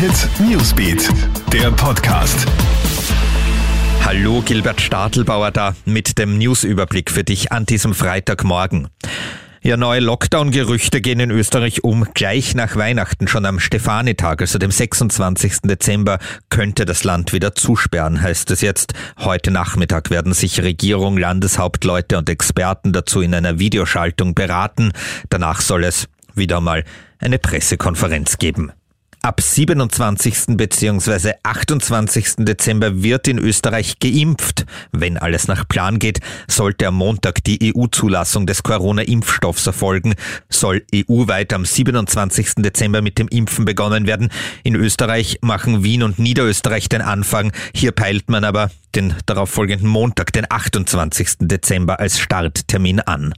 Hit Newsbeat, der Podcast. Hallo, Gilbert Stadelbauer da mit dem Newsüberblick für dich an diesem Freitagmorgen. Ja, neue Lockdown-Gerüchte gehen in Österreich um. Gleich nach Weihnachten, schon am Stefanitag, also dem 26. Dezember, könnte das Land wieder zusperren, heißt es jetzt. Heute Nachmittag werden sich Regierung, Landeshauptleute und Experten dazu in einer Videoschaltung beraten. Danach soll es wieder mal eine Pressekonferenz geben. Ab 27. bzw. 28. Dezember wird in Österreich geimpft. Wenn alles nach Plan geht, sollte am Montag die EU-Zulassung des Corona-Impfstoffs erfolgen, soll EU-weit am 27. Dezember mit dem Impfen begonnen werden. In Österreich machen Wien und Niederösterreich den Anfang. Hier peilt man aber den darauffolgenden Montag, den 28. Dezember als Starttermin an.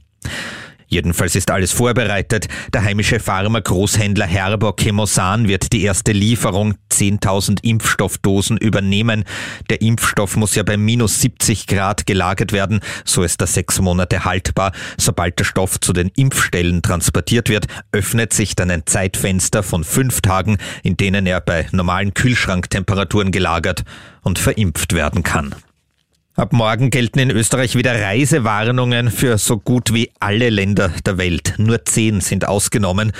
Jedenfalls ist alles vorbereitet. Der heimische Pharma-Großhändler Herbock Chemosan wird die erste Lieferung 10.000 Impfstoffdosen übernehmen. Der Impfstoff muss ja bei minus 70 Grad gelagert werden. So ist er sechs Monate haltbar. Sobald der Stoff zu den Impfstellen transportiert wird, öffnet sich dann ein Zeitfenster von fünf Tagen, in denen er bei normalen Kühlschranktemperaturen gelagert und verimpft werden kann. Ab morgen gelten in Österreich wieder Reisewarnungen für so gut wie alle Länder der Welt. Nur zehn sind ausgenommen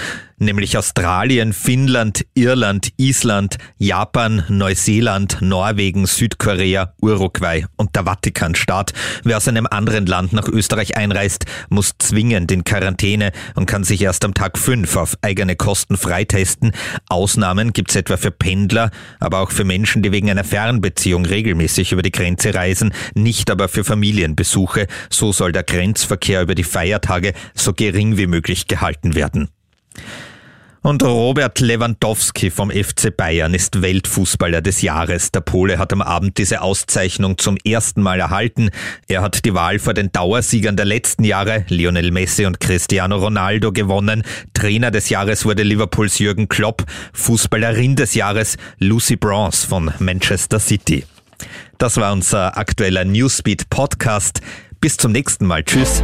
nämlich Australien, Finnland, Irland, Island, Japan, Neuseeland, Norwegen, Südkorea, Uruguay und der Vatikanstaat. Wer aus einem anderen Land nach Österreich einreist, muss zwingend in Quarantäne und kann sich erst am Tag 5 auf eigene Kosten freitesten. Ausnahmen gibt es etwa für Pendler, aber auch für Menschen, die wegen einer Fernbeziehung regelmäßig über die Grenze reisen, nicht aber für Familienbesuche. So soll der Grenzverkehr über die Feiertage so gering wie möglich gehalten werden. Und Robert Lewandowski vom FC Bayern ist Weltfußballer des Jahres. Der Pole hat am Abend diese Auszeichnung zum ersten Mal erhalten. Er hat die Wahl vor den Dauersiegern der letzten Jahre, Lionel Messi und Cristiano Ronaldo, gewonnen. Trainer des Jahres wurde Liverpools Jürgen Klopp. Fußballerin des Jahres Lucy Bronze von Manchester City. Das war unser aktueller Newsbeat Podcast. Bis zum nächsten Mal. Tschüss.